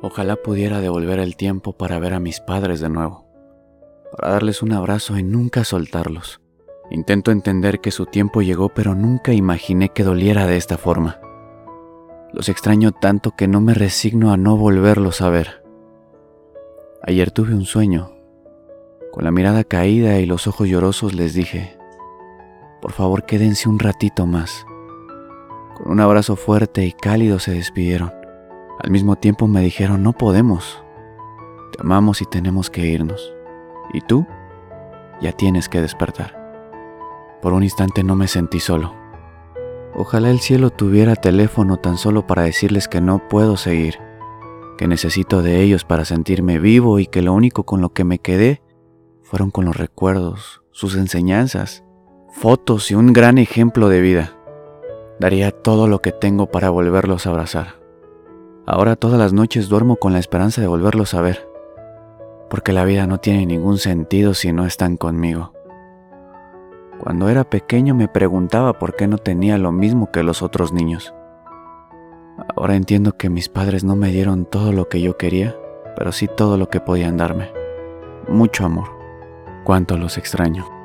Ojalá pudiera devolver el tiempo para ver a mis padres de nuevo, para darles un abrazo y nunca soltarlos. Intento entender que su tiempo llegó, pero nunca imaginé que doliera de esta forma. Los extraño tanto que no me resigno a no volverlos a ver. Ayer tuve un sueño. Con la mirada caída y los ojos llorosos les dije, por favor quédense un ratito más. Con un abrazo fuerte y cálido se despidieron. Al mismo tiempo me dijeron, no podemos. Te amamos y tenemos que irnos. ¿Y tú? Ya tienes que despertar. Por un instante no me sentí solo. Ojalá el cielo tuviera teléfono tan solo para decirles que no puedo seguir, que necesito de ellos para sentirme vivo y que lo único con lo que me quedé fueron con los recuerdos, sus enseñanzas, fotos y un gran ejemplo de vida. Daría todo lo que tengo para volverlos a abrazar. Ahora todas las noches duermo con la esperanza de volverlos a ver, porque la vida no tiene ningún sentido si no están conmigo. Cuando era pequeño me preguntaba por qué no tenía lo mismo que los otros niños. Ahora entiendo que mis padres no me dieron todo lo que yo quería, pero sí todo lo que podían darme. Mucho amor. Cuánto los extraño.